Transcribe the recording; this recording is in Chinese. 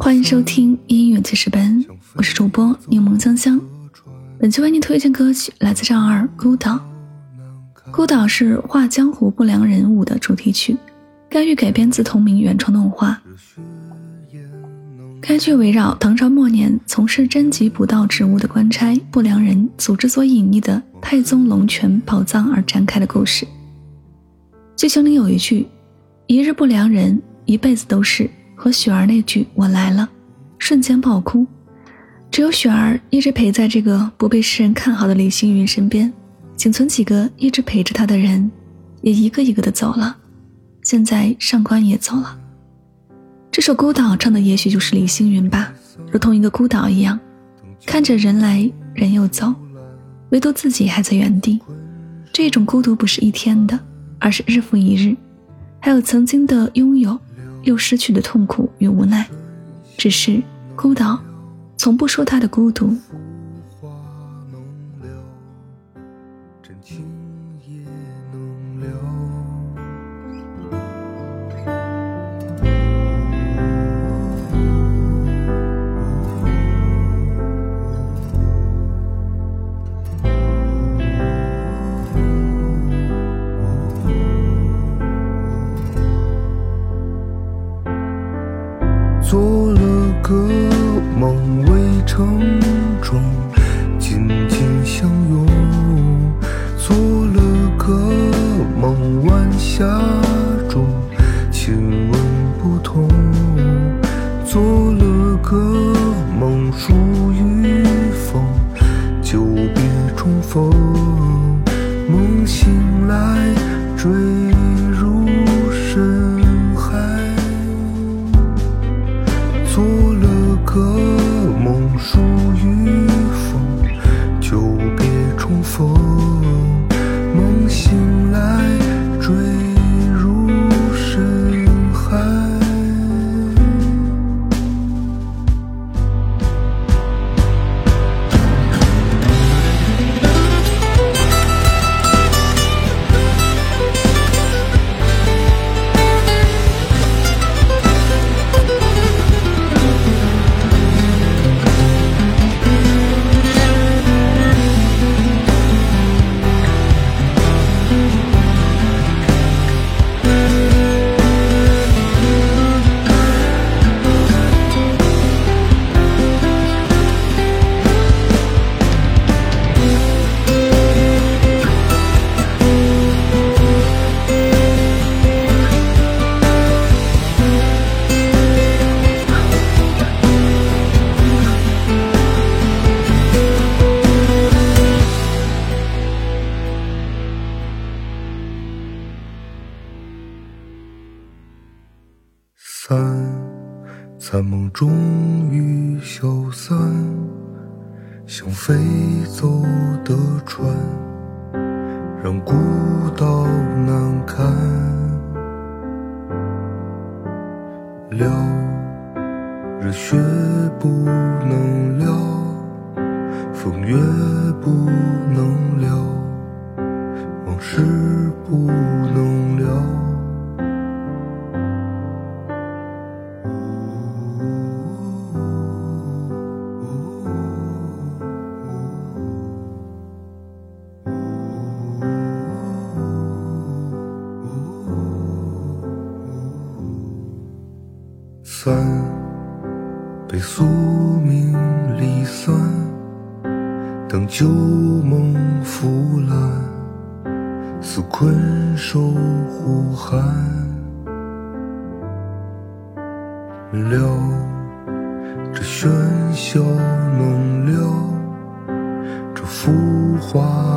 欢迎收听音乐记事本，我是主播柠檬香香。本期为您推荐歌曲来自赵二《孤岛》。《孤岛》是《画江湖不良人物》的主题曲，该剧改编自同名原创动画。该剧围绕唐朝末年从事征集捕盗职务的官差不良人组织所隐匿的太宗龙泉宝藏而展开的故事。剧情里有一句：“一日不良人。”一辈子都是和雪儿那句“我来了”，瞬间爆哭。只有雪儿一直陪在这个不被世人看好的李星云身边，仅存几个一直陪着他的人，也一个一个的走了。现在上官也走了。这首《孤岛》唱的也许就是李星云吧，如同一个孤岛一样，看着人来人又走，唯独自己还在原地。这种孤独不是一天的，而是日复一日。还有曾经的拥有。又失去的痛苦与无奈，只是孤岛，从不说他的孤独。做了个梦未成中，紧紧相拥；做了个梦晚霞中，亲吻不同；做了个梦属于风，久别重逢。梦醒来追。散，残梦终于消散，像飞走的船，让孤岛难堪。了，热血不能了，风月不能了，往事不能散，被宿命离散，等旧梦腐烂，似困兽呼喊。了，这喧嚣能了，这浮华